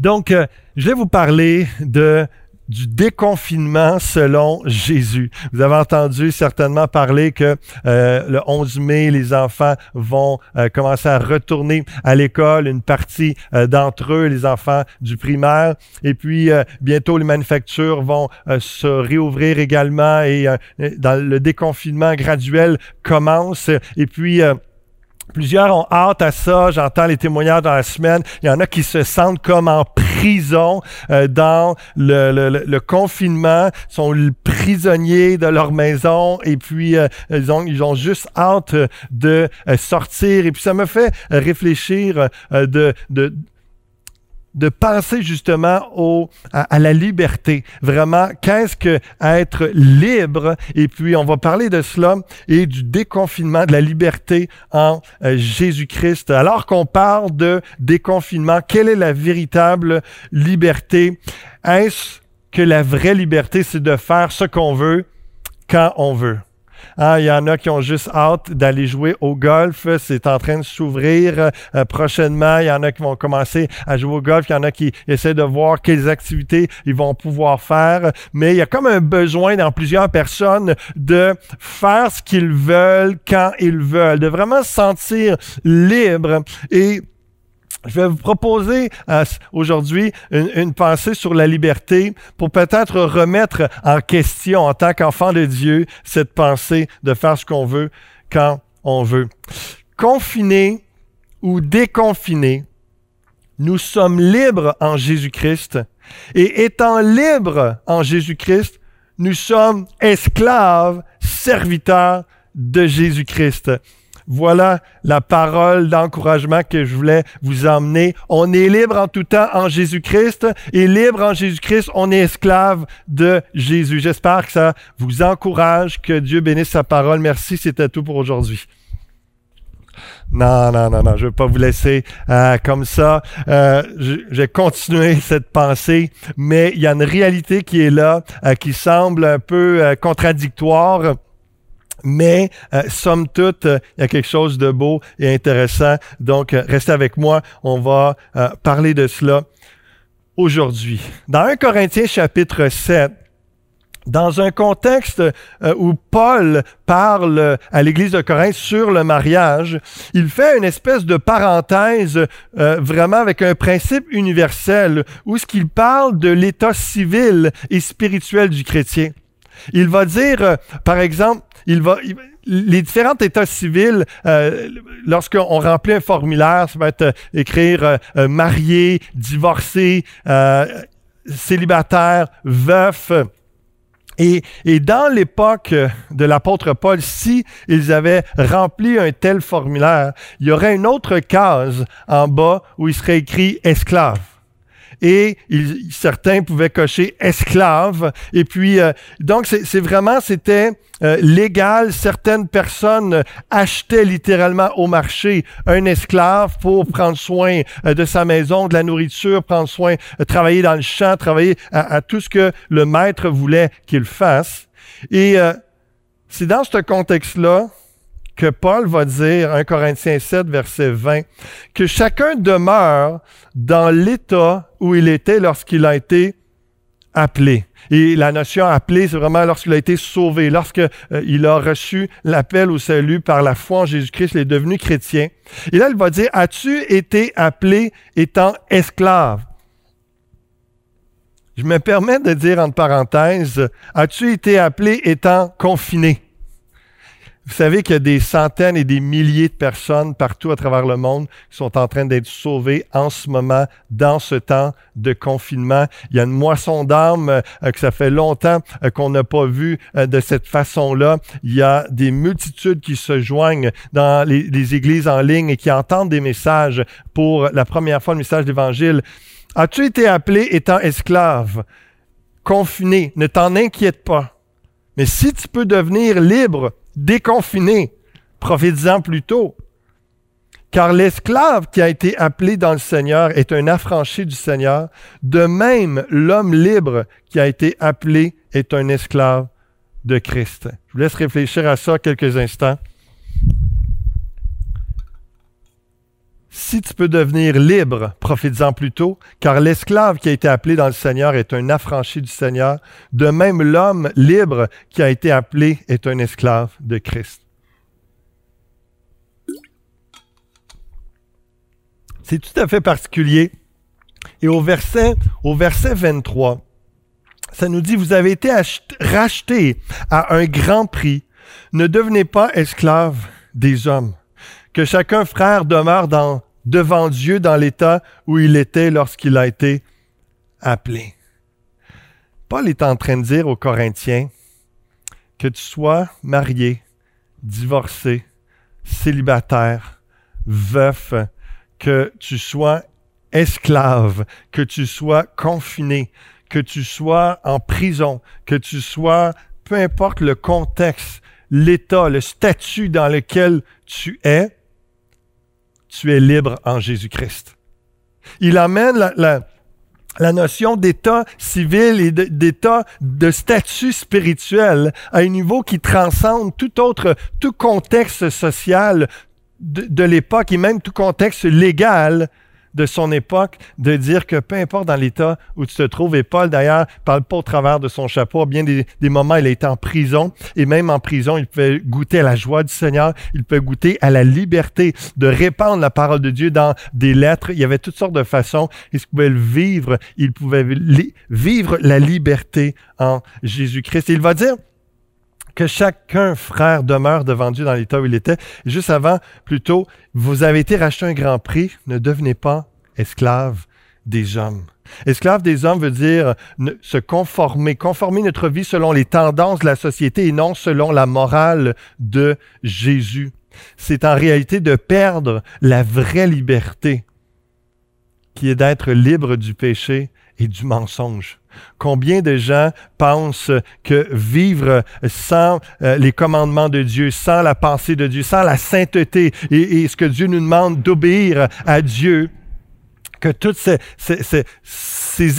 Donc, euh, je vais vous parler de du déconfinement selon Jésus. Vous avez entendu certainement parler que euh, le 11 mai, les enfants vont euh, commencer à retourner à l'école, une partie d'entre eux, les enfants du primaire, et puis bientôt les manufactures vont se réouvrir également et dans le déconfinement graduel commence, et puis Plusieurs ont hâte à ça. J'entends les témoignages dans la semaine. Il y en a qui se sentent comme en prison euh, dans le, le, le, confinement, sont prisonniers de leur maison et puis euh, ils, ont, ils ont juste hâte de euh, sortir. Et puis ça me fait réfléchir de, de de penser justement à, la liberté. Vraiment, qu'est-ce que être libre? Et puis, on va parler de cela et du déconfinement, de la liberté en euh, Jésus-Christ. Alors qu'on parle de déconfinement, quelle est la véritable liberté? Est-ce que la vraie liberté, c'est de faire ce qu'on veut quand on veut? Ah, il y en a qui ont juste hâte d'aller jouer au golf. C'est en train de s'ouvrir euh, prochainement. Il y en a qui vont commencer à jouer au golf. Il y en a qui essaient de voir quelles activités ils vont pouvoir faire. Mais il y a comme un besoin dans plusieurs personnes de faire ce qu'ils veulent quand ils veulent, de vraiment se sentir libre. Et je vais vous proposer euh, aujourd'hui une, pensée sur la liberté pour peut-être remettre en question en tant qu'enfant de Dieu cette pensée de faire ce qu'on veut quand on veut. Confiné ou déconfiné, nous sommes libres en Jésus-Christ et étant libres en Jésus-Christ, nous sommes esclaves, serviteurs de Jésus-Christ. Voilà la parole d'encouragement que je voulais vous emmener. On est libre en tout temps en Jésus-Christ et libre en Jésus-Christ, on est esclave de Jésus. J'espère que ça vous encourage, que Dieu bénisse sa parole. Merci, c'était tout pour aujourd'hui. Non, non, non, non, je ne vais pas vous laisser euh, comme ça. Euh, je, vais continuer cette pensée, mais il y a une réalité qui est là, euh, qui semble un peu contradictoire. Mais, euh, somme toute, euh, il y a quelque chose de beau et intéressant. Donc, euh, restez avec moi. On va parler de cela aujourd'hui. Dans 1 Corinthiens chapitre 7, dans un contexte où Paul parle à l'Église de Corinthe sur le mariage, il fait une espèce de parenthèse vraiment avec un principe universel où ce qu'il parle de l'état civil et spirituel du chrétien. Il va dire, par exemple, il va, les différents états civils, euh, lorsqu'on remplit un formulaire, ça va être euh, écrire euh, marié, divorcé, célibataire, veuf. Et, et dans l'époque de l'apôtre Paul, si ils avaient rempli un tel formulaire, il y aurait une autre case en bas où il serait écrit esclave et certains pouvaient cocher esclave. Et puis, euh, donc, c'est vraiment, c'était euh, légal. Certaines personnes achetaient littéralement au marché un esclave pour prendre soin euh, de sa maison, de la nourriture, prendre soin, travailler dans le champ, travailler à, à, tout ce que le maître voulait qu'il fasse. Et c'est dans ce contexte-là que Paul va dire, 1 Corinthiens 7, verset 20, que chacun demeure dans l'état où il était lorsqu'il a été appelé. Et la notion appelé, c'est vraiment lorsqu'il a été sauvé, lorsqu'il euh, a reçu l'appel au salut par la foi en Jésus-Christ, il est devenu chrétien. Et là, il va dire, as-tu été appelé étant esclave? Je me permets de dire entre parenthèses, as-tu été appelé étant confiné? Vous savez qu'il y a des centaines et des milliers de personnes partout à travers le monde qui sont en train d'être sauvées en ce moment, dans ce temps de confinement. Il y a une moisson d'âmes euh, que ça fait longtemps euh, qu'on n'a pas vu euh, de cette façon-là. Il y a des multitudes qui se joignent dans les, les, églises en ligne et qui entendent des messages pour la première fois, le message d'Évangile. As-tu été appelé étant esclave, confiné? Ne t'en inquiète pas. Mais si tu peux devenir libre, déconfiné, prophétisant plutôt. Car l'esclave qui a été appelé dans le Seigneur est un affranchi du Seigneur. De même, l'homme libre qui a été appelé est un esclave de Christ. Je vous laisse réfléchir à ça quelques instants. Si tu peux devenir libre, profites-en plutôt, car l'esclave qui a été appelé dans le Seigneur est un affranchi du Seigneur. De même, l'homme libre qui a été appelé est un esclave de Christ. C'est tout à fait particulier. Et au verset, au verset 23, ça nous dit, vous avez été rachetés à un grand prix. Ne devenez pas esclaves des hommes. Que chacun frère demeure dans, devant Dieu dans l'état où il était lorsqu'il a été appelé. Paul est en train de dire aux Corinthiens que tu sois marié, divorcé, célibataire, veuf, que tu sois esclave, que tu sois confiné, que tu sois en prison, que tu sois, peu importe le contexte, l'état, le statut dans lequel tu es, tu es libre en Jésus-Christ. Il amène la, notion d'état civil et d'état de statut spirituel à un niveau qui transcende tout autre, tout contexte social de l'époque et même tout contexte légal de son époque de dire que peu importe dans l'état où tu te trouves, et Paul d'ailleurs parle pas au travers de son chapeau, bien des, moments il été en prison, et même en prison, il pouvait goûter à la joie du Seigneur, il peut goûter à la liberté de répandre la parole de Dieu dans des lettres. Il y avait toutes sortes de façons, il pouvait le vivre, il pouvait vivre la liberté en Jésus-Christ. il va dire, que chacun frère demeure devant Dieu dans l'état où il était. juste avant, plutôt, vous avez été racheté un grand prix, ne devenez pas esclaves des hommes. Esclave des hommes veut dire se conformer, conformer notre vie selon les tendances de la société et non selon la morale de Jésus. C'est en réalité de perdre la vraie liberté qui est d'être libre du péché et du mensonge. Combien de gens pensent que vivre sans euh, les commandements de Dieu, sans la pensée de Dieu, sans la sainteté et, ce que Dieu nous demande d'obéir à Dieu, que toutes ces, ces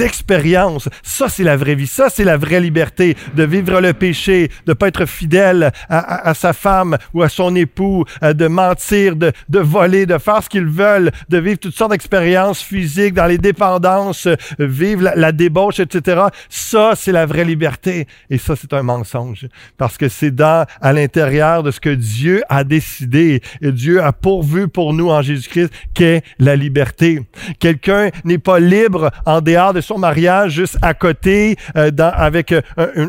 expériences, ça c'est la vraie vie, ça c'est la vraie liberté, de vivre le péché, de pas être fidèle à, sa femme ou à son époux, euh, de mentir, de, de voler, de faire ce qu'ils veulent, de vivre toutes sortes d'expériences physiques dans les dépendances, euh, vivre la, la, débauche, etc. Ça c'est la vraie liberté et ça c'est un mensonge parce que c'est dans à l'intérieur de ce que Dieu a décidé et Dieu a pourvu pour nous en Jésus-Christ qu'est la liberté. Quelqu'un n'est pas libre en dehors de son mariage juste à côté euh, avec euh,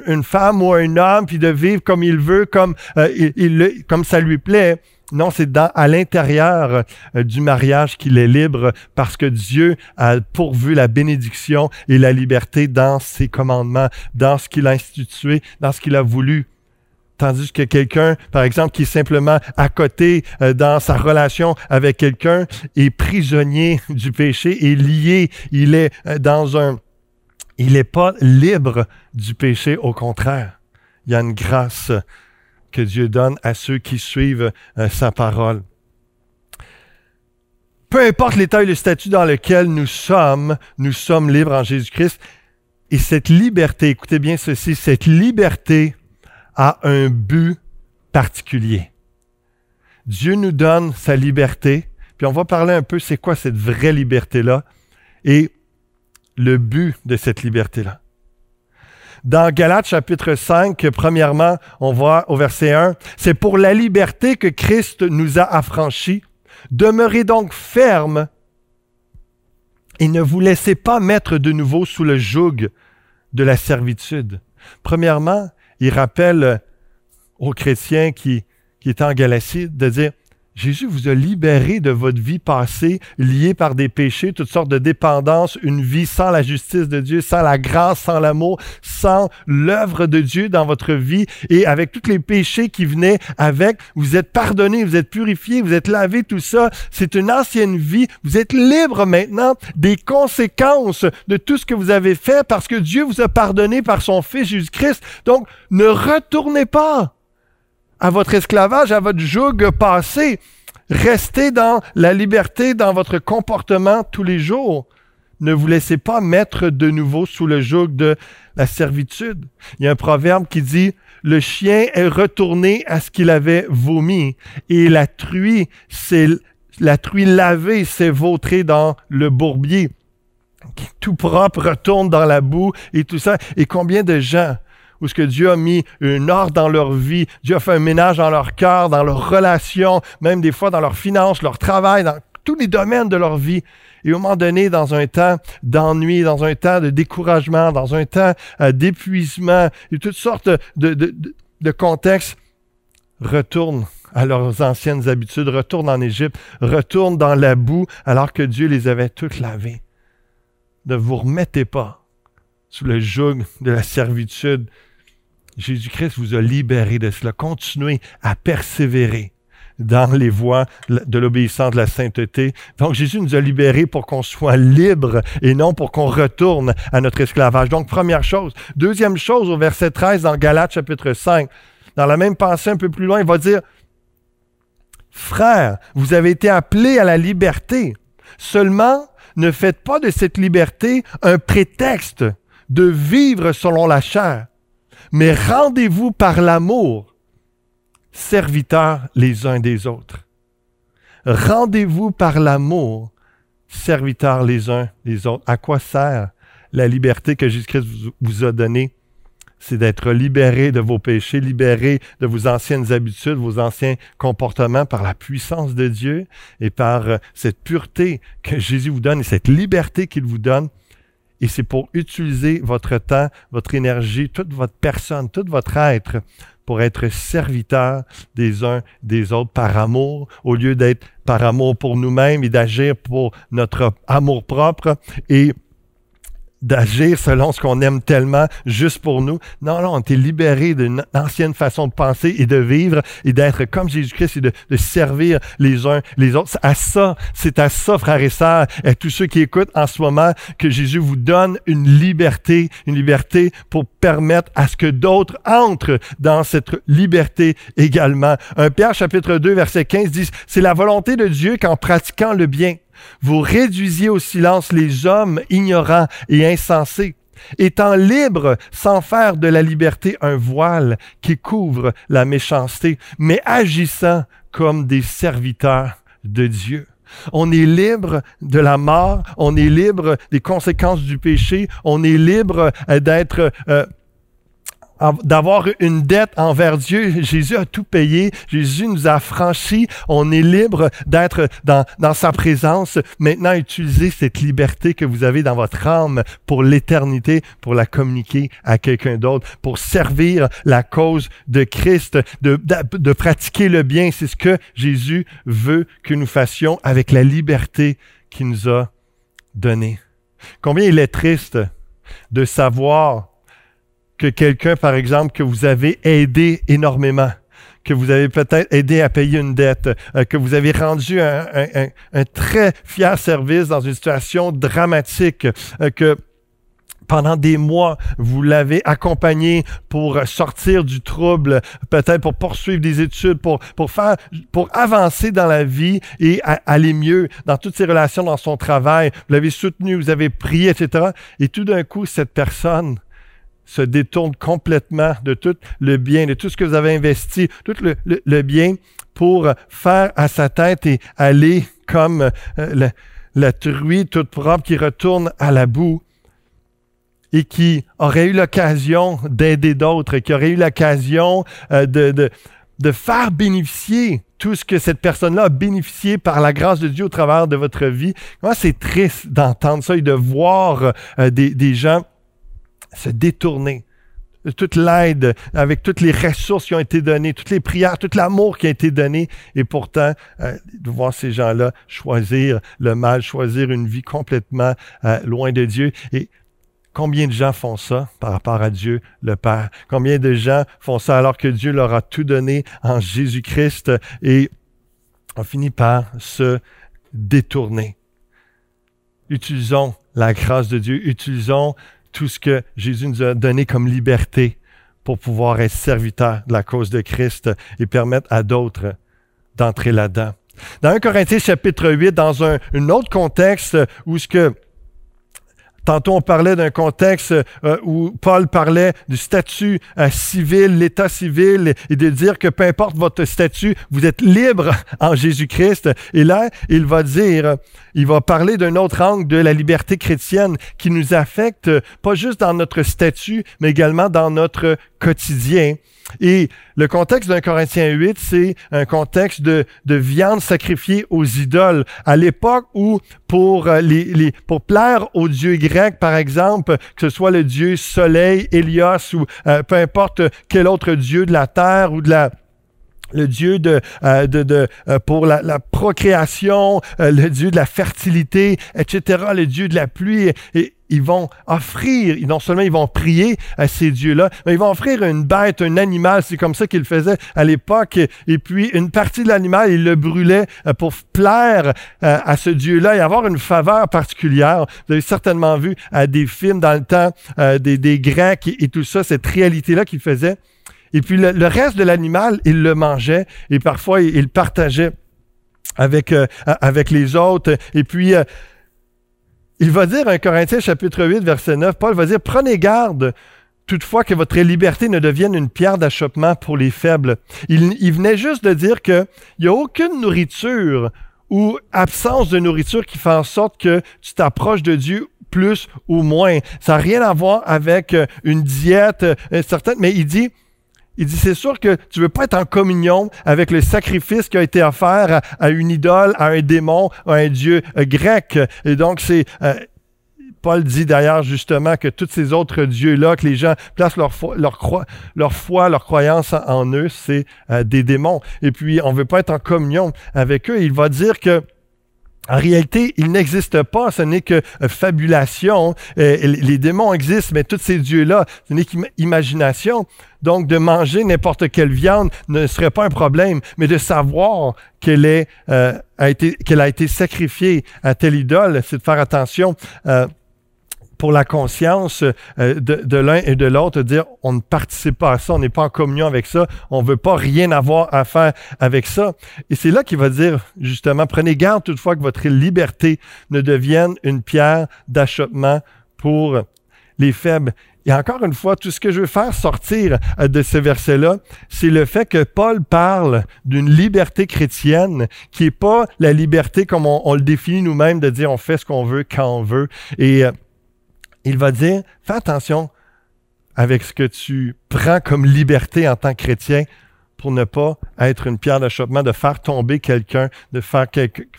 une, femme ou un homme, puis de vivre comme il veut, comme, euh, il, comme ça lui plaît. Non, c'est à l'intérieur du mariage qu'il est libre parce que Dieu a pourvu la bénédiction et la liberté dans ses commandements, dans ce qu'il a institué, dans ce qu'il a voulu. Tandis que quelqu'un, par exemple, qui est simplement à côté dans sa relation avec quelqu'un, est prisonnier du péché, est lié, il est dans un... Il n'est pas libre du péché, au contraire. Il y a une grâce que Dieu donne à ceux qui suivent sa parole. Peu importe l'état et le statut dans lequel nous sommes, nous sommes libres en Jésus-Christ. Et cette liberté, écoutez bien ceci, cette liberté a un but particulier. Dieu nous donne sa liberté, puis on va parler un peu c'est quoi cette vraie liberté-là et le but de cette liberté-là. Dans Galates chapitre 5, premièrement, on voit au verset 1, c'est pour la liberté que Christ nous a affranchis. Demeurez donc fermes et ne vous laissez pas mettre de nouveau sous le joug de la servitude. Premièrement, il rappelle aux chrétiens qui, qui étaient en Galatie de dire, Jésus vous a libéré de votre vie passée, liée par des péchés, toutes sortes de dépendances, une vie sans la justice de Dieu, sans la grâce, sans l'amour, sans l'œuvre de Dieu dans votre vie et avec tous les péchés qui venaient avec. Vous êtes pardonné, vous êtes purifié, vous êtes lavé, tout ça. C'est une ancienne vie. Vous êtes libre maintenant des conséquences de tout ce que vous avez fait parce que Dieu vous a pardonné par son Fils Jésus-Christ. Donc, ne retournez pas à votre esclavage, à votre joug passé. Restez dans la liberté, dans votre comportement tous les jours. Ne vous laissez pas mettre de nouveau sous le joug de la servitude. Il y a un proverbe qui dit, le chien est retourné à ce qu'il avait vomi et la truie s'est la truie lavée s'est vautrée dans le bourbier, tout propre retourne dans la boue et tout ça. Et combien de gens où ce que Dieu a mis une ordre dans leur vie, Dieu a fait un ménage dans leur cœur, dans leurs relations, même des fois dans leurs finances, leur travail, dans tous les domaines de leur vie. Et au moment donné, dans un temps d'ennui, dans un temps de découragement, dans un temps euh, d'épuisement, et toutes sortes de, contextes, retournent à leurs anciennes habitudes, retournent en Égypte, retournent dans la boue alors que Dieu les avait toutes lavées. Ne vous remettez pas sous le joug de la servitude. Jésus-Christ vous a libéré de cela. Continuez à persévérer dans les voies de l'obéissance de la sainteté. Donc Jésus nous a libérés pour qu'on soit libre et non pour qu'on retourne à notre esclavage. Donc première chose. Deuxième chose, au verset 13 dans Galates chapitre 5, dans la même pensée un peu plus loin, il va dire, Frères, vous avez été appelés à la liberté. Seulement, ne faites pas de cette liberté un prétexte de vivre selon la chair, mais rendez-vous par l'amour, serviteurs les uns des autres. Rendez-vous par l'amour, serviteurs les uns des autres. À quoi sert la liberté que Jésus-Christ vous a donnée? c'est d'être libéré de vos péchés, libéré de vos anciennes habitudes, vos anciens comportements par la puissance de Dieu et par euh, cette pureté que Jésus vous donne et cette liberté qu'il vous donne. Et c'est pour utiliser votre temps, votre énergie, toute votre personne, tout votre être pour être serviteur des uns des autres par amour, au lieu d'être par amour pour nous-mêmes et d'agir pour notre amour propre et d'agir selon ce qu'on aime tellement juste pour nous. Non, non, on est libéré d'une ancienne façon de penser et de vivre et d'être comme Jésus-Christ et de, servir les uns les autres. À ça, c'est à ça, frères et sœurs, et tous ceux qui écoutent en ce moment, que Jésus vous donne une liberté, une liberté pour permettre à ce que d'autres entrent dans cette liberté également. Un Pierre chapitre 2, verset 15 dit, c'est la volonté de Dieu qu'en pratiquant le bien, vous réduisiez au silence les hommes ignorants et insensés, étant libres sans faire de la liberté un voile qui couvre la méchanceté, mais agissant comme des serviteurs de Dieu. On est libre de la mort, on est libre des conséquences du péché, on est libre euh, d'être euh, d'avoir une dette envers Dieu. Jésus a tout payé. Jésus nous a franchis. On est libre d'être dans, dans sa présence. Maintenant, utilisez cette liberté que vous avez dans votre âme pour l'éternité, pour la communiquer à quelqu'un d'autre, pour servir la cause de Christ, de, de, de pratiquer le bien. C'est ce que Jésus veut que nous fassions avec la liberté qu'il nous a donnée. Combien il est triste de savoir que quelqu'un, par exemple, que vous avez aidé énormément, que vous avez peut-être aidé à payer une dette, euh, que vous avez rendu un, très fier service dans une situation dramatique, euh, que pendant des mois, vous l'avez accompagné pour sortir du trouble, peut-être pour poursuivre des études, pour, avancer dans la vie et aller mieux dans toutes ses relations, dans son travail. Vous l'avez soutenu, vous avez prié, etc. Et tout d'un coup, cette personne se détourne complètement de tout le bien, de tout ce que vous avez investi, tout le, bien pour faire à sa tête et aller comme euh, la, truie toute propre qui retourne à la boue et qui aurait eu l'occasion d'aider d'autres, qui aurait eu l'occasion euh, de, faire bénéficier tout ce que cette personne-là a bénéficié par la grâce de Dieu au travers de votre vie. Moi, c'est triste d'entendre ça et de voir euh, des gens se détourner toute l'aide, avec toutes les ressources qui ont été données, toutes les prières, tout l'amour qui a été donné, et pourtant, euh, de voir ces gens-là choisir le mal, choisir une vie complètement euh, loin de Dieu. Et combien de gens font ça par rapport à Dieu le Père? Combien de gens font ça alors que Dieu leur a tout donné en Jésus-Christ et ont fini par se détourner? Utilisons la grâce de Dieu, utilisons tout ce que Jésus nous a donné comme liberté pour pouvoir être serviteur de la cause de Christ et permettre à d'autres d'entrer là-dedans. Dans 1 Corinthiens chapitre 8, dans un, autre contexte où ce que Tantôt, on parlait d'un contexte euh, où Paul parlait du statut euh, civil, l'état civil, et de dire que peu importe votre statut, vous êtes libre en Jésus-Christ. Et là, il va dire, il va parler d'un autre angle de la liberté chrétienne qui nous affecte pas juste dans notre statut, mais également dans notre quotidien. Et le contexte d'un Corinthien 8, c'est un contexte de, de, viande sacrifiée aux idoles. À l'époque où, pour, euh, les, pour plaire aux dieux grecs, par exemple, que ce soit le dieu soleil, Hélios, ou euh, peu importe quel autre dieu de la terre ou de la le Dieu de, euh, de, de pour la, la procréation, le Dieu de la fertilité, etc., le Dieu de la pluie. Et, ils vont offrir, non seulement ils vont prier à ces dieux-là, mais ils vont offrir une bête, un animal. C'est comme ça qu'ils faisaient à l'époque. Et puis, une partie de l'animal, ils le brûlaient euh, pour plaire euh, à ce dieu-là et avoir une faveur particulière. Vous avez certainement vu à des films dans le temps euh, des, des, Grecs et, tout ça, cette réalité-là qu'ils faisaient. Et puis, le, reste de l'animal, ils le mangeaient et parfois, ils le partageaient avec, avec les autres. Et puis, il va dire, en Corinthiens chapitre 8, verset 9, Paul va dire, prenez garde toutefois que votre liberté ne devienne une pierre d'achoppement pour les faibles. Il, venait juste de dire qu'il n'y a aucune nourriture ou absence de nourriture qui fait en sorte que tu t'approches de Dieu plus ou moins. Ça n'a rien à voir avec euh, une diète euh, certaine, mais il dit, il dit, c'est sûr que tu veux pas être en communion avec le sacrifice qui a été offert à, une idole, à un démon, à un dieu euh, grec. Et donc, c'est... Euh, Paul dit d'ailleurs justement que tous ces autres dieux-là, que les gens placent leur foi, leur, croyance en, eux, c'est euh, des démons. Et puis, on veut pas être en communion avec eux. Il va dire que en réalité, il n'existe pas, ce n'est que euh, fabulation. Euh, les démons existent, mais tous ces dieux-là, ce n'est qu'imagination. Donc, de manger n'importe quelle viande ne serait pas un problème, mais de savoir qu'elle euh, a été, qu'elle a été sacrifiée à telle idole, c'est de faire attention pour la conscience euh, de, l'un et de l'autre, dire on ne participe pas à ça, on n'est pas en communion avec ça, on ne veut pas rien avoir à faire avec ça. Et c'est là qu'il va dire justement, prenez garde toutefois que votre liberté ne devienne une pierre d'achoppement pour les faibles. Et encore une fois, tout ce que je veux faire sortir de ce verset-là, c'est le fait que Paul parle d'une liberté chrétienne qui n'est pas la liberté comme on, le définit nous-mêmes de dire on fait ce qu'on veut quand on veut. Et euh, il va dire, fais attention avec ce que tu prends comme liberté en tant que chrétien pour ne pas être une pierre d'achoppement, de faire tomber quelqu'un, de faire,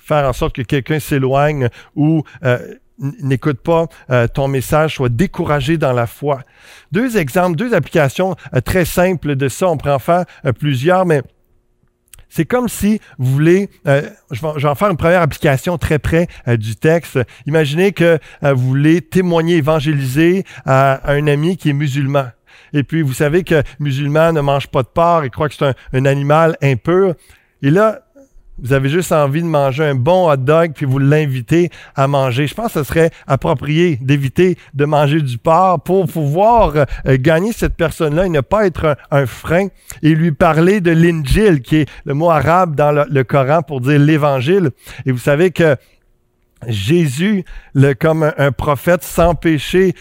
faire en sorte que quelqu'un s'éloigne ou euh, n'écoute pas euh, ton message, soit découragé dans la foi. Deux exemples, deux applications euh, très simples de ça. On pourrait en faire plusieurs, mais c'est comme si vous voulez, euh, je, vais, en faire une première application très près euh, du texte. Imaginez que euh, vous voulez témoigner, évangéliser à, un ami qui est musulman. Et puis, vous savez que musulman ne mange pas de porc et croit que c'est un, un animal impur. Et là, vous avez juste envie de manger un bon hot dog, puis vous l'invitez à manger. Je pense que ce serait approprié d'éviter de manger du porc pour pouvoir euh, gagner cette personne-là et ne pas être un, frein et lui parler de l'Injil, qui est le mot arabe dans le, Coran pour dire l'évangile. Et vous savez que Jésus, comme un, prophète sans péché,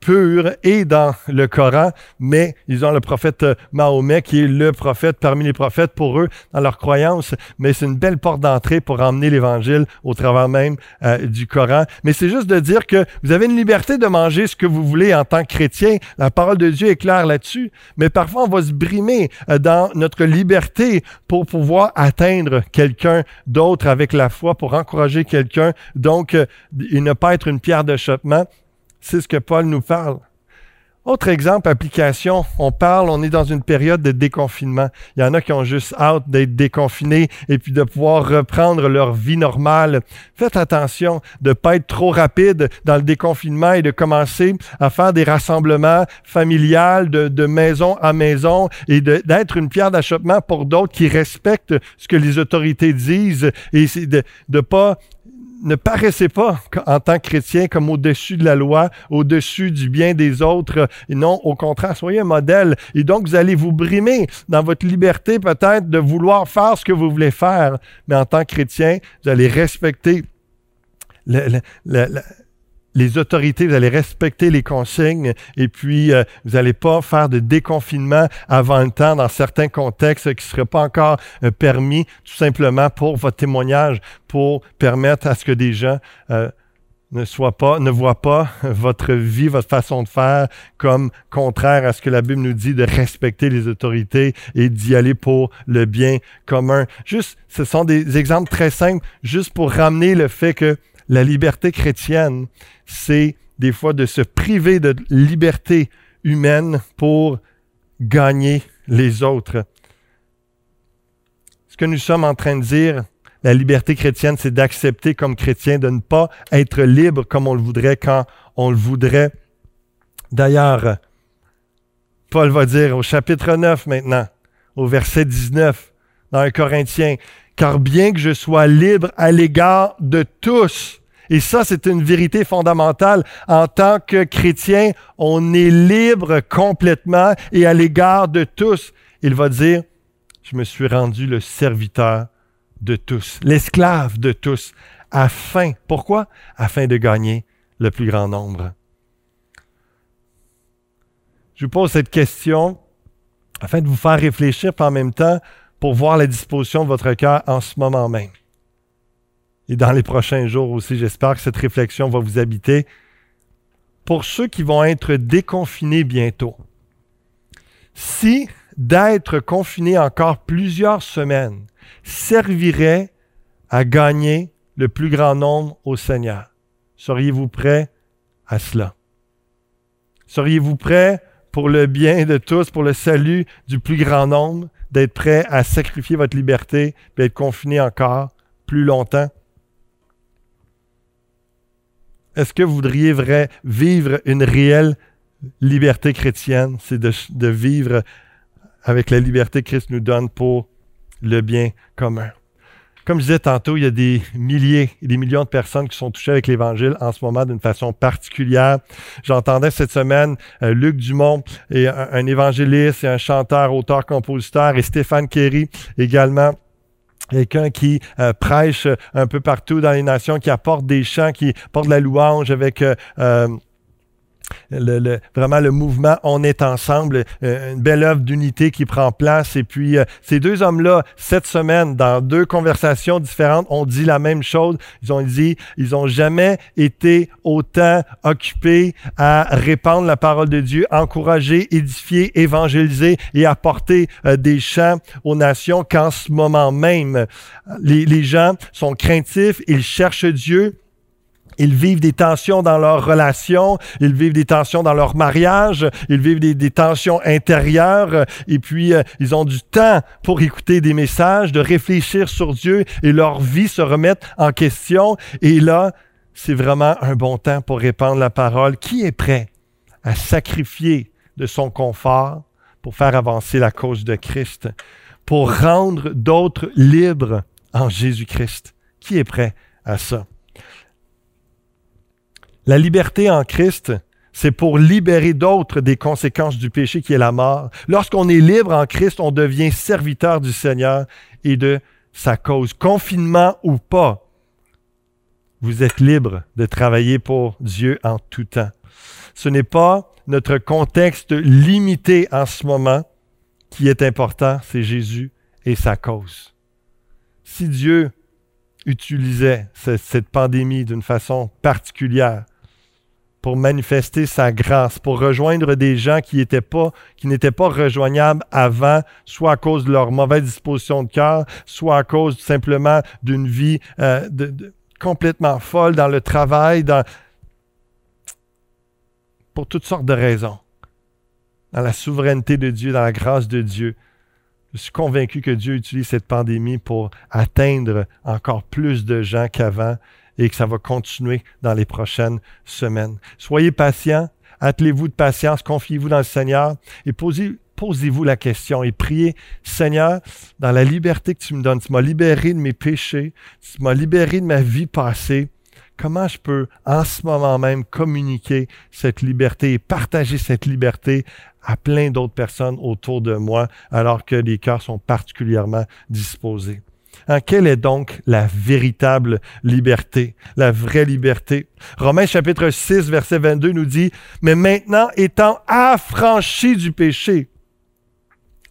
pur et dans le Coran, mais ils ont le prophète euh, Mahomet qui est le prophète parmi les prophètes pour eux dans leur croyance, mais c'est une belle porte d'entrée pour emmener l'Évangile au travers même euh, du Coran. Mais c'est juste de dire que vous avez une liberté de manger ce que vous voulez en tant que chrétien. La parole de Dieu est claire là-dessus, mais parfois on va se brimer euh, dans notre liberté pour pouvoir atteindre quelqu'un d'autre avec la foi, pour encourager quelqu'un, donc et ne pas être une pierre d'achoppement. C'est ce que Paul nous parle. Autre exemple, application, on parle, on est dans une période de déconfinement. Il y en a qui ont juste hâte d'être déconfinés et puis de pouvoir reprendre leur vie normale. Faites attention de ne pas être trop rapide dans le déconfinement et de commencer à faire des rassemblements familiales de, maison à maison et d'être une pierre d'achoppement pour d'autres qui respectent ce que les autorités disent et de ne pas ne paraissez pas en tant que chrétien comme au-dessus de la loi, au-dessus du bien des autres. Et non, au contraire, soyez un modèle. Et donc, vous allez vous brimer dans votre liberté peut-être de vouloir faire ce que vous voulez faire. Mais en tant que chrétien, vous allez respecter les autorités, vous allez respecter les consignes et puis euh, vous n'allez pas faire de déconfinement avant le temps dans certains contextes qui ne seraient pas encore euh, permis, tout simplement pour votre témoignage, pour permettre à ce que des gens euh, ne soient pas, ne voient pas votre vie, votre façon de faire comme contraire à ce que la Bible nous dit de respecter les autorités et d'y aller pour le bien commun. Juste, ce sont des exemples très simples, juste pour ramener le fait que la liberté chrétienne, c'est des fois de se priver de liberté humaine pour gagner les autres. Ce que nous sommes en train de dire, la liberté chrétienne, c'est d'accepter comme chrétien de ne pas être libre comme on le voudrait quand on le voudrait. D'ailleurs, Paul va dire au chapitre 9 maintenant, au verset 19, dans un Corinthien, car bien que je sois libre à l'égard de tous, et ça, c'est une vérité fondamentale. En tant que chrétien, on est libre complètement et à l'égard de tous. Il va dire, je me suis rendu le serviteur de tous, l'esclave de tous, afin, pourquoi? Afin de gagner le plus grand nombre. Je vous pose cette question afin de vous faire réfléchir, en même temps, pour voir la disposition de votre cœur en ce moment même. Et dans les prochains jours aussi, j'espère que cette réflexion va vous habiter. Pour ceux qui vont être déconfinés bientôt, si d'être confinés encore plusieurs semaines servirait à gagner le plus grand nombre au Seigneur, seriez-vous prêts à cela? Seriez-vous prêts pour le bien de tous, pour le salut du plus grand nombre, d'être prêts à sacrifier votre liberté, et être confiné encore plus longtemps? Est-ce que vous voudriez vivre une réelle liberté chrétienne? C'est de vivre avec la liberté que Christ nous donne pour le bien commun. Comme je disais tantôt, il y a des milliers et des millions de personnes qui sont touchées avec l'Évangile en ce moment d'une façon particulière. J'entendais cette semaine euh, Luc Dumont, et un, évangéliste un chanteur, auteur, compositeur, et Stéphane Kerry également quelqu'un qui euh, prêche un peu partout dans les nations, qui apporte des chants, qui porte la louange avec euh, le, vraiment le mouvement On est ensemble, euh, une belle œuvre d'unité qui prend place. Et puis, euh, ces deux hommes-là, cette semaine, dans deux conversations différentes, ont dit la même chose. Ils ont dit, ils ont jamais été autant occupés à répandre la parole de Dieu, encourager, édifier, évangéliser et apporter euh, des chants aux nations qu'en ce moment même. Les, les gens sont craintifs, ils cherchent Dieu ils vivent des tensions dans leurs relations, ils vivent des tensions dans leur mariage, ils vivent des, tensions intérieures, et puis euh, ils ont du temps pour écouter des messages, de réfléchir sur Dieu, et leur vie se remettre en question. Et là, c'est vraiment un bon temps pour répandre la parole. Qui est prêt à sacrifier de son confort pour faire avancer la cause de Christ, pour rendre d'autres libres en Jésus-Christ? Qui est prêt à ça? La liberté en Christ, c'est pour libérer d'autres des conséquences du péché qui est la mort. Lorsqu'on est libre en Christ, on devient serviteur du Seigneur et de sa cause. Confinement ou pas, vous êtes libre de travailler pour Dieu en tout temps. Ce n'est pas notre contexte limité en ce moment qui est important, c'est Jésus et sa cause. Si Dieu utilisait cette pandémie d'une façon particulière, pour manifester sa grâce, pour rejoindre des gens qui n'étaient pas, pas rejoignables avant, soit à cause de leur mauvaise disposition de cœur, soit à cause simplement d'une vie euh, complètement folle dans le travail, pour toutes sortes de raisons. Dans la souveraineté de Dieu, dans la grâce de Dieu. Je suis convaincu que Dieu utilise cette pandémie pour atteindre encore plus de gens qu'avant et que ça va continuer dans les prochaines semaines. Soyez patients, attelez-vous de patience, confiez-vous dans le Seigneur et posez, posez-vous la question et priez, Seigneur, dans la liberté que tu me donnes, tu m'as libéré de mes péchés, tu m'as libéré de ma vie passée. Comment je peux en ce moment même communiquer cette liberté et partager cette liberté à plein d'autres personnes autour de moi alors que les cœurs sont particulièrement disposés? Hein, quelle est donc la véritable liberté, la vraie liberté? Romains chapitre 6, verset 22 nous dit, Mais maintenant étant affranchi du péché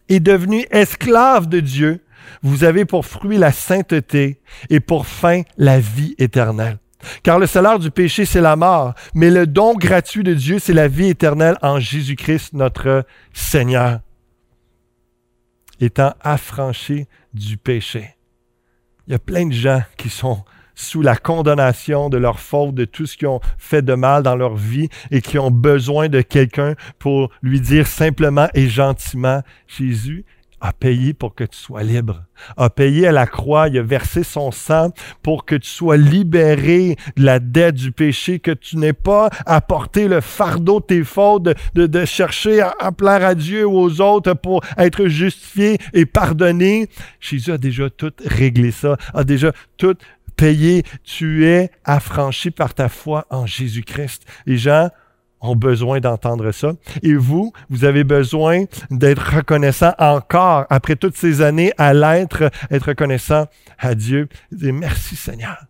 et devenu esclave de Dieu, vous avez pour fruit la sainteté et pour fin la vie éternelle. Car le salaire du péché, c'est la mort, mais le don gratuit de Dieu, c'est la vie éternelle en Jésus-Christ, notre Seigneur. Étant affranchi du péché. Il y a plein de gens qui sont sous la condamnation de leur faute, de tout ce qu'ils ont fait de mal dans leur vie et qui ont besoin de quelqu'un pour lui dire simplement et gentiment, Jésus, a payé pour que tu sois libre, a payé à la croix, il a versé son sang pour que tu sois libéré de la dette du péché, que tu n'aies pas à porter le fardeau de tes fautes, de, chercher à, à, plaire à Dieu ou aux autres pour être justifié et pardonné. Jésus a déjà tout réglé ça, a déjà tout payé. Tu es affranchi par ta foi en Jésus-Christ. Les gens ont besoin d'entendre ça. Et vous, vous avez besoin d'être reconnaissant encore, après toutes ces années, à l'être, être reconnaissant à Dieu. Et merci Seigneur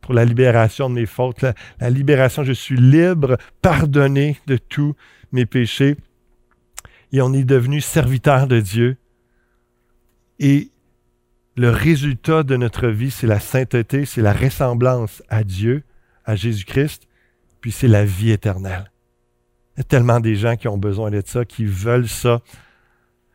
pour la libération de mes fautes, la, la libération, je suis libre, pardonné de tous mes péchés. Et on est devenu serviteur de Dieu. Et le résultat de notre vie, c'est la sainteté, c'est la ressemblance à Dieu, à Jésus-Christ c'est la vie éternelle. Il y a tellement des gens qui ont besoin de ça, qui veulent ça.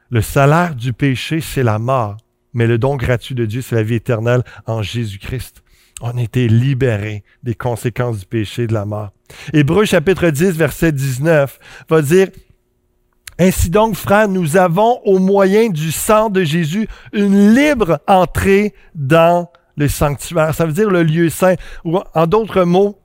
Le salaire du péché, c'est la mort, mais le don gratuit de Dieu, c'est la vie éternelle en Jésus-Christ. On a été libérés des conséquences du péché et de la mort. Hébreu chapitre 10, verset 19 va dire, Ainsi donc, frères, nous avons au moyen du sang de Jésus une libre entrée dans le sanctuaire. Ça veut dire le lieu saint. Ou en d'autres mots,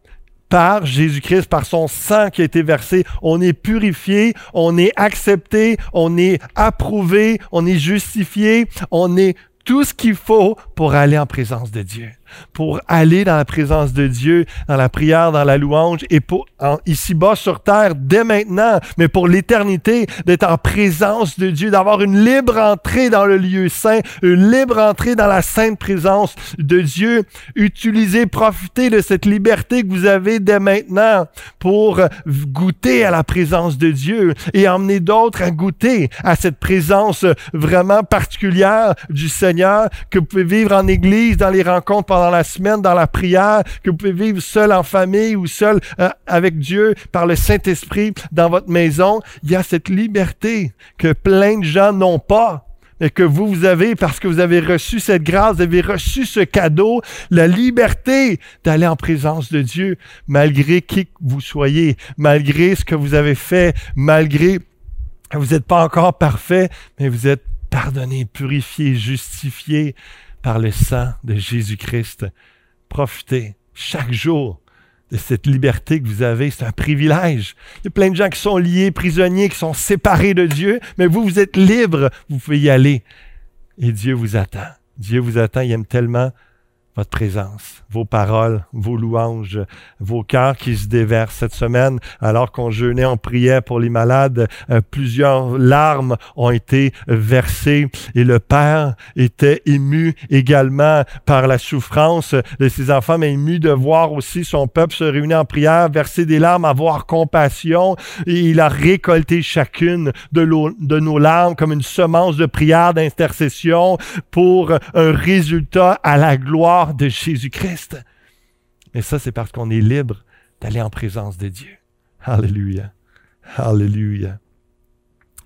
par Jésus-Christ, par son sang qui a été versé, on est purifié, on est accepté, on est approuvé, on est justifié, on est tout ce qu'il faut pour aller en présence de Dieu pour aller dans la présence de Dieu, dans la prière, dans la louange, et pour ici-bas sur terre dès maintenant, mais pour l'éternité, d'être en présence de Dieu, d'avoir une libre entrée dans le lieu saint, une libre entrée dans la sainte présence de Dieu. Utilisez, profitez de cette liberté que vous avez dès maintenant pour goûter à la présence de Dieu et emmener d'autres à goûter à cette présence vraiment particulière du Seigneur que vous pouvez vivre en Église, dans les rencontres pendant la semaine, dans la prière, que vous pouvez vivre seul en famille ou seul euh, avec Dieu par le Saint-Esprit dans votre maison, il y a cette liberté que plein de gens n'ont pas et que vous, vous avez parce que vous avez reçu cette grâce, vous avez reçu ce cadeau, la liberté d'aller en présence de Dieu, malgré qui vous soyez, malgré ce que vous avez fait, malgré vous n'êtes pas encore parfait, mais vous êtes pardonné, purifié, justifié, par le sang de Jésus-Christ. Profitez chaque jour de cette liberté que vous avez. C'est un privilège. Il y a plein de gens qui sont liés, prisonniers, qui sont séparés de Dieu, mais vous, vous êtes libres. Vous pouvez y aller. Et Dieu vous attend. Dieu vous attend. Il aime tellement votre présence, vos paroles, vos louanges, vos cœurs qui se déversent. Cette semaine, alors qu'on jeûnait, on priait pour les malades, euh, plusieurs larmes ont été versées et le Père était ému également par la souffrance de ses enfants, mais ému de voir aussi son peuple se réunir en prière, verser des larmes, avoir compassion. Et il a récolté chacune de, de nos larmes comme une semence de prière, d'intercession pour un résultat à la gloire de Jésus-Christ. Mais ça, c'est parce qu'on est libre d'aller en présence de Dieu. Alléluia. Alléluia.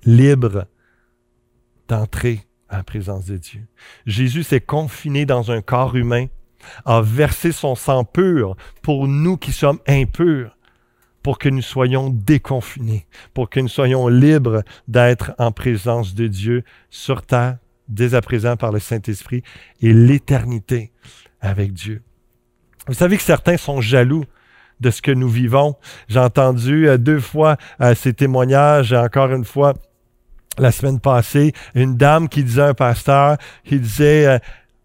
Libre d'entrer en présence de Dieu. Jésus s'est confiné dans un corps humain, a versé son sang pur pour nous qui sommes impurs, pour que nous soyons déconfinés, pour que nous soyons libres d'être en présence de Dieu sur terre, dès à présent par le Saint-Esprit, et l'éternité avec Dieu. Vous savez que certains sont jaloux de ce que nous vivons. J'ai entendu euh, deux fois euh, ces témoignages, encore une fois, la semaine passée, une dame qui disait à un pasteur, qui disait, euh,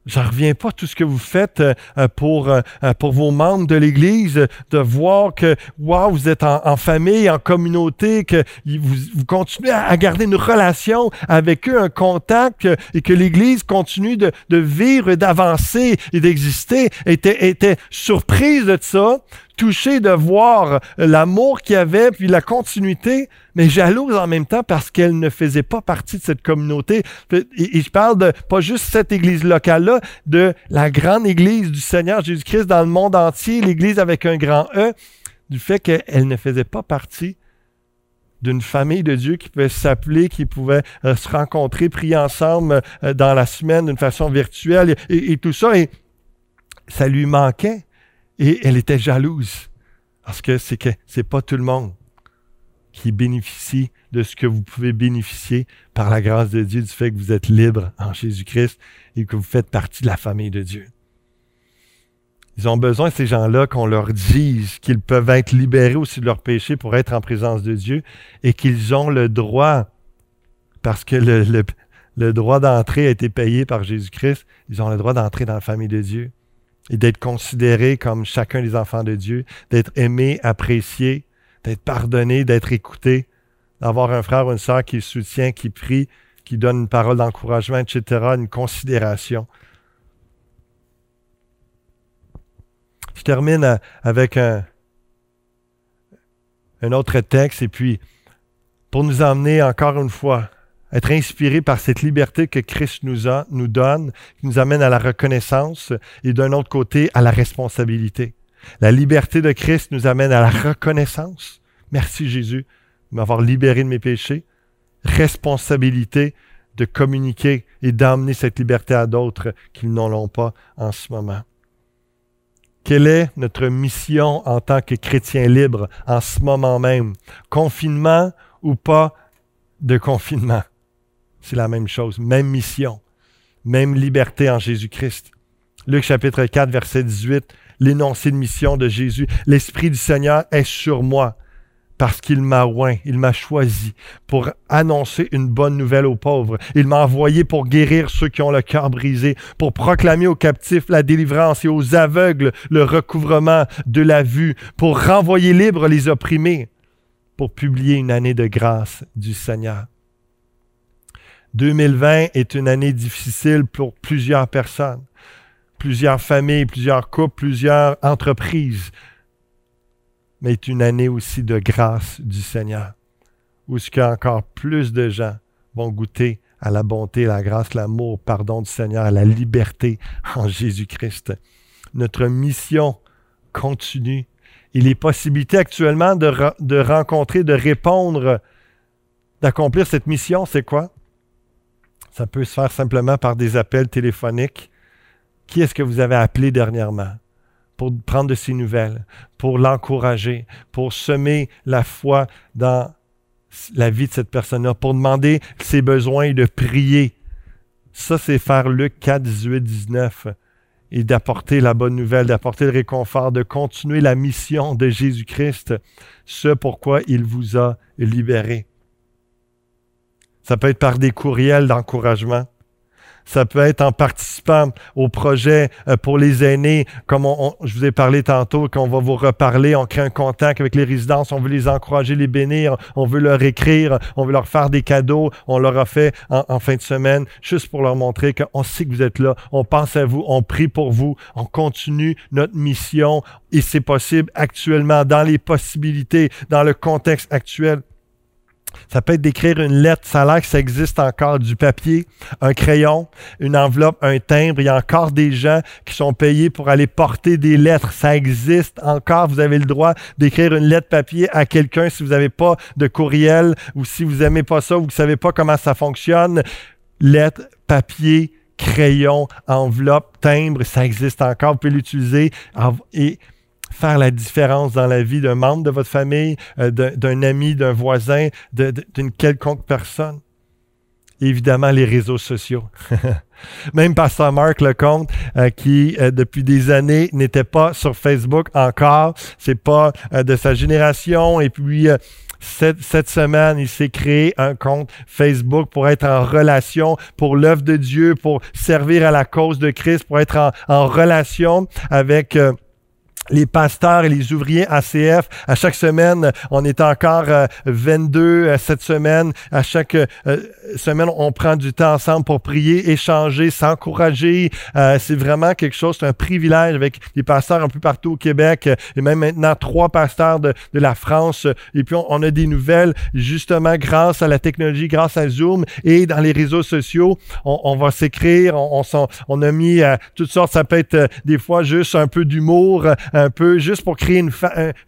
J'en reviens pas tout ce que vous faites euh, euh, pour, euh, pour vos membres de l'Église, de voir que, wow, vous êtes en, famille, en communauté, que vous, vous continuez à, garder une relation avec eux, un contact, et que l'Église continue de, de vivre, d'avancer et d'exister. Était, était surprise de ça, touché de voir l'amour qu'il y avait, puis la continuité, mais jalouse en même temps parce qu'elle ne faisait pas partie de cette communauté. Et, je parle de pas juste cette église locale-là, de la grande église du Seigneur Jésus-Christ dans le monde entier, l'église avec un grand E, du fait qu'elle ne faisait pas partie d'une famille de Dieu qui pouvait s'appeler, qui pouvait euh, se rencontrer, prier ensemble euh, dans la semaine d'une façon virtuelle et, et tout ça. Et ça lui manquait. Et elle était jalouse. Parce que c'est que c'est pas tout le monde qui bénéficie de ce que vous pouvez bénéficier par la grâce de Dieu, du fait que vous êtes libre en Jésus-Christ et que vous faites partie de la famille de Dieu. Ils ont besoin, ces gens-là, qu'on leur dise qu'ils peuvent être libérés aussi de leur péché pour être en présence de Dieu et qu'ils ont le droit, parce que le, le droit d'entrée a été payé par Jésus-Christ, ils ont le droit d'entrer dans la famille de Dieu et d'être considérés comme chacun des enfants de Dieu, d'être aimés, appréciés, d'être pardonnés, d'être écoutés, d'avoir un frère ou une sœur qui soutient, qui prie, qui donne une parole d'encouragement, etc., une considération. Je termine avec un, un autre texte et puis pour nous emmener encore une fois être inspiré par cette liberté que Christ nous, nous donne, qui nous amène à la reconnaissance et d'un autre côté à la responsabilité. La liberté de Christ nous amène à la reconnaissance. Merci Jésus de m'avoir libéré de mes péchés. Responsabilité de communiquer et d'amener cette liberté à d'autres qui n'en l'ont pas en ce moment. Quelle est notre mission en tant que chrétien libre en ce moment même? Confinement ou pas de confinement? C'est la même chose, même mission, même liberté en Jésus-Christ. Luc chapitre 4, verset 18, l'énoncé de mission de Jésus. L'Esprit du Seigneur est sur moi parce qu'il m'a oint, il m'a choisi pour annoncer une bonne nouvelle aux pauvres. Il m'a envoyé pour guérir ceux qui ont le cœur brisé, pour proclamer aux captifs la délivrance et aux aveugles le recouvrement de la vue, pour renvoyer libres les opprimés, pour publier une année de grâce du Seigneur. 2020 est une année difficile pour plusieurs personnes, plusieurs familles, plusieurs couples, plusieurs entreprises, mais est une année aussi de grâce du Seigneur, où ce qu'encore plus de gens vont goûter à la bonté, la grâce, l'amour, pardon du Seigneur, à la liberté en Jésus-Christ. Notre mission continue. Et les possibilités actuellement de, de rencontrer, de répondre, d'accomplir cette mission, c'est quoi? Ça peut se faire simplement par des appels téléphoniques. Qui est-ce que vous avez appelé dernièrement pour prendre de ses nouvelles, pour l'encourager, pour semer la foi dans la vie de cette personne-là, pour demander ses besoins et de prier? Ça, c'est faire Luc 4, 18, 19 et d'apporter la bonne nouvelle, d'apporter le réconfort, de continuer la mission de Jésus-Christ, ce pourquoi il vous a libéré. Ça peut être par des courriels d'encouragement. Ça peut être en participant au projet euh, pour les aînés, comme je vous ai parlé tantôt, qu'on va vous reparler, on crée un contact avec les résidences, on veut les encourager, les bénir, on veut leur écrire, on veut leur faire des cadeaux, on leur a fait en, fin de semaine, juste pour leur montrer qu'on sait que vous êtes là, on pense à vous, on prie pour vous, on continue notre mission et c'est possible actuellement dans les possibilités, dans le contexte actuel. Ça peut être d'écrire une lettre, ça a que ça existe encore, du papier, un crayon, une enveloppe, un timbre. Il y a encore des gens qui sont payés pour aller porter des lettres. Ça existe encore. Vous avez le droit d'écrire une lettre papier à quelqu'un si vous n'avez pas de courriel ou si vous n'aimez pas ça ou vous ne savez pas comment ça fonctionne. Lettre, papier, crayon, enveloppe, timbre, ça existe encore. Vous pouvez l'utiliser. Et faire la différence dans la vie d'un membre de votre famille, euh, d'un ami, d'un voisin, d'une quelconque personne. évidemment, les réseaux sociaux. Même Pasteur Marc Lecomte, euh, qui euh, depuis des années n'était pas sur Facebook encore, c'est pas de sa génération, et puis cette, semaine, il s'est créé un compte Facebook pour être en relation pour l'œuvre de Dieu, pour servir à la cause de Christ, pour être en, relation avec... les pasteurs et les ouvriers ACF. À chaque semaine, on est encore 22 euh, euh, cette semaine. À chaque euh, semaine, on prend du temps ensemble pour prier, échanger, s'encourager. c'est vraiment quelque chose, c'est un privilège avec des pasteurs un peu partout au Québec et même maintenant trois pasteurs de, de la France. Et puis, on, a des nouvelles justement grâce à la technologie, grâce à Zoom et dans les réseaux sociaux. On, va s'écrire, on, on, on, a mis toutes sortes, ça peut être des fois juste un peu d'humour, un peu, juste pour créer une,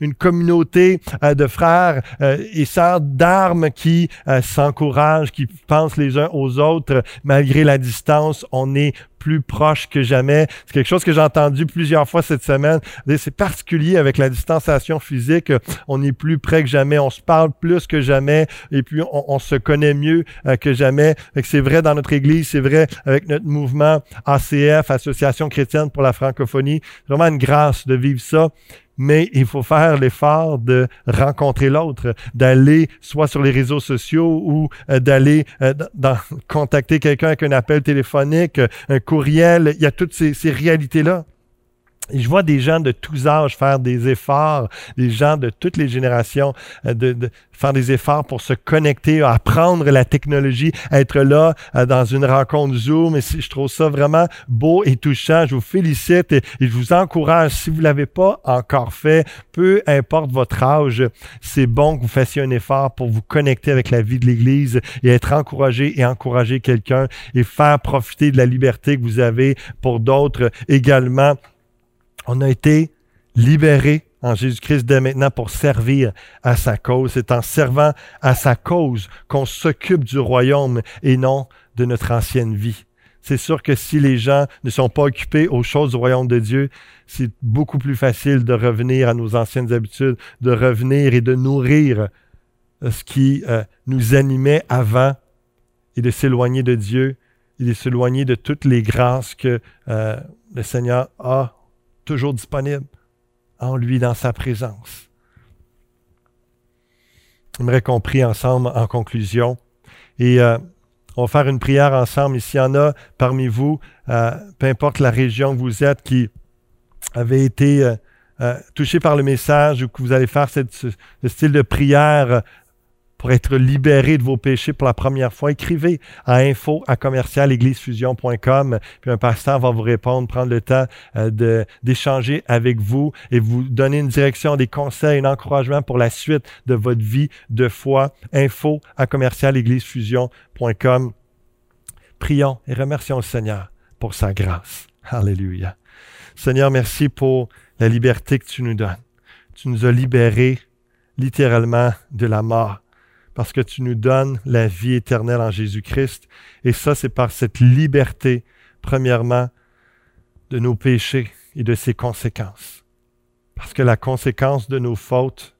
une communauté euh, de frères euh, et sœurs d'armes qui euh, s'encouragent, qui pensent les uns aux autres malgré la distance. On est plus proche que jamais. C'est quelque chose que j'ai entendu plusieurs fois cette semaine. C'est particulier avec la distanciation physique. On est plus près que jamais. On se parle plus que jamais. Et puis, on, se connaît mieux que jamais. C'est vrai dans notre Église. C'est vrai avec notre mouvement ACF, Association chrétienne pour la francophonie. C'est vraiment une grâce de vivre ça mais il faut faire l'effort de rencontrer l'autre, d'aller soit sur les réseaux sociaux ou euh, d'aller euh, contacter quelqu'un avec un appel téléphonique, un courriel. Il y a toutes ces réalités-là. Et je vois des gens de tous âges faire des efforts, des gens de toutes les générations euh, de, faire des efforts pour se connecter, apprendre la technologie, être là euh, dans une rencontre Zoom. Et je trouve ça vraiment beau et touchant. Je vous félicite et, je vous encourage. Si vous l'avez pas encore fait, peu importe votre âge, c'est bon que vous fassiez un effort pour vous connecter avec la vie de l'Église et être encouragé et encourager quelqu'un et faire profiter de la liberté que vous avez pour d'autres également. On a été libérés en Jésus-Christ dès maintenant pour servir à sa cause. C'est en servant à sa cause qu'on s'occupe du royaume et non de notre ancienne vie. C'est sûr que si les gens ne sont pas occupés aux choses du royaume de Dieu, c'est beaucoup plus facile de revenir à nos anciennes habitudes, de revenir et de nourrir ce qui euh, nous animait avant et de s'éloigner de Dieu et de s'éloigner de toutes les grâces que euh, le Seigneur a toujours disponible en lui, dans sa présence. J'aimerais qu'on prie ensemble en conclusion. Et euh, on va faire une prière ensemble. S'il y en a parmi vous, euh, peu importe la région que vous êtes, qui avait été euh, touché par le message ou que vous allez faire ce, style de prière pour être libéré de vos péchés pour la première fois, écrivez à info à commercialéglisefusion.com, puis un pasteur va vous répondre, prendre le temps euh, d'échanger avec vous et vous donner une direction, des conseils, un encouragement pour la suite de votre vie de foi. Info à commercialéglisefusion.com. Prions et remercions le Seigneur pour sa grâce. Alléluia. Seigneur, merci pour la liberté que tu nous donnes. Tu nous as libérés littéralement de la mort parce que tu nous donnes la vie éternelle en Jésus-Christ. Et ça, c'est par cette liberté, premièrement, de nos péchés et de ses conséquences. Parce que la conséquence de nos fautes,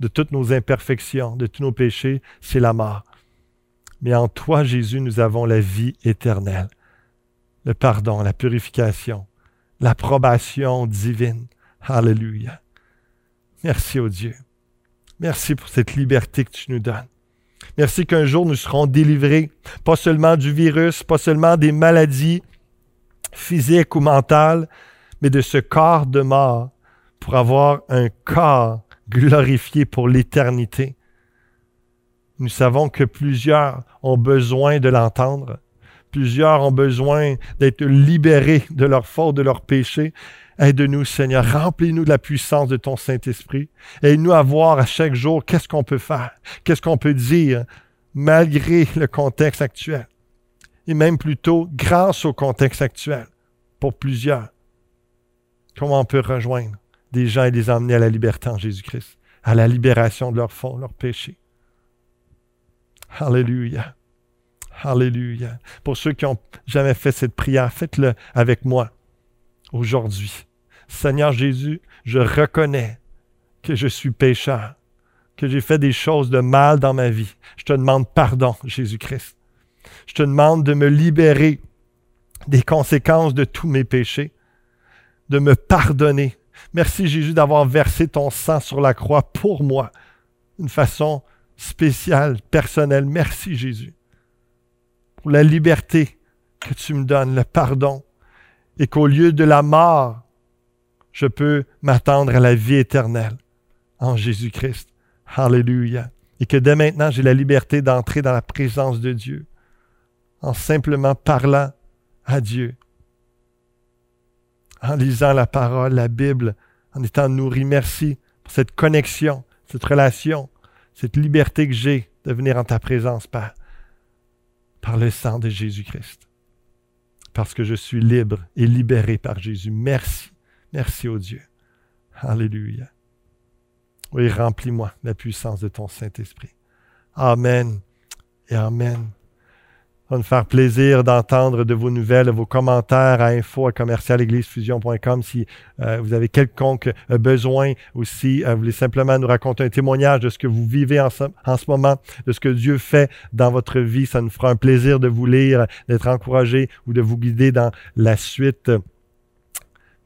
de toutes nos imperfections, de tous nos péchés, c'est la mort. Mais en toi, Jésus, nous avons la vie éternelle, le pardon, la purification, l'approbation divine. Alléluia. Merci au Dieu. Merci pour cette liberté que tu nous donnes. Merci qu'un jour nous serons délivrés, pas seulement du virus, pas seulement des maladies physiques ou mentales, mais de ce corps de mort pour avoir un corps glorifié pour l'éternité. Nous savons que plusieurs ont besoin de l'entendre. Plusieurs ont besoin d'être libérés de leurs fautes, de leurs péchés. Aide-nous, Seigneur. Remplis-nous de la puissance de ton Saint-Esprit. Aide-nous à voir à chaque jour qu'est-ce qu'on peut faire, qu'est-ce qu'on peut dire, malgré le contexte actuel. Et même plutôt grâce au contexte actuel, pour plusieurs. Comment on peut rejoindre des gens et les emmener à la liberté en Jésus-Christ, à la libération de leurs fonds, leurs péchés. Alléluia. Alléluia. Pour ceux qui n'ont jamais fait cette prière, faites-le avec moi aujourd'hui. Seigneur Jésus, je reconnais que je suis pécheur, que j'ai fait des choses de mal dans ma vie. Je te demande pardon, Jésus-Christ. Je te demande de me libérer des conséquences de tous mes péchés, de me pardonner. Merci Jésus d'avoir versé ton sang sur la croix pour moi, d'une façon spécial, personnel. Merci Jésus pour la liberté que tu me donnes, le pardon, et qu'au lieu de la mort, je peux m'attendre à la vie éternelle en Jésus-Christ. Alléluia. Et que dès maintenant, j'ai la liberté d'entrer dans la présence de Dieu en simplement parlant à Dieu, en lisant la parole, la Bible, en étant nourri. Merci pour cette connexion, cette relation, cette liberté que j'ai de venir en ta présence, Père, par le sang de Jésus-Christ. Parce que je suis libre et libéré par Jésus. Merci. Merci au Dieu. Alléluia. Oui, remplis-moi la puissance de ton Saint-Esprit. Amen et Amen. Ça va nous faire plaisir d'entendre de vos nouvelles, vos commentaires à info à commercialéglisefusion.com si euh, vous avez quelconque euh, besoin aussi. Euh, vous voulez simplement nous raconter un témoignage de ce que vous vivez en ce, en ce, moment, de ce que Dieu fait dans votre vie. Ça nous fera un plaisir de vous lire, d'être encouragé ou de vous guider dans la suite.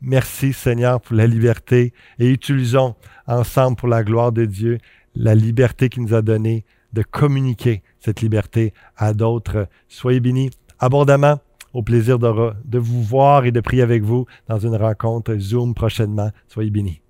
Merci Seigneur pour la liberté et utilisons ensemble pour la gloire de Dieu la liberté qu'il nous a donnée de communiquer cette liberté à d'autres. Soyez bénis abondamment. Au plaisir de, vous voir et de prier avec vous dans une rencontre Zoom prochainement. Soyez bénis.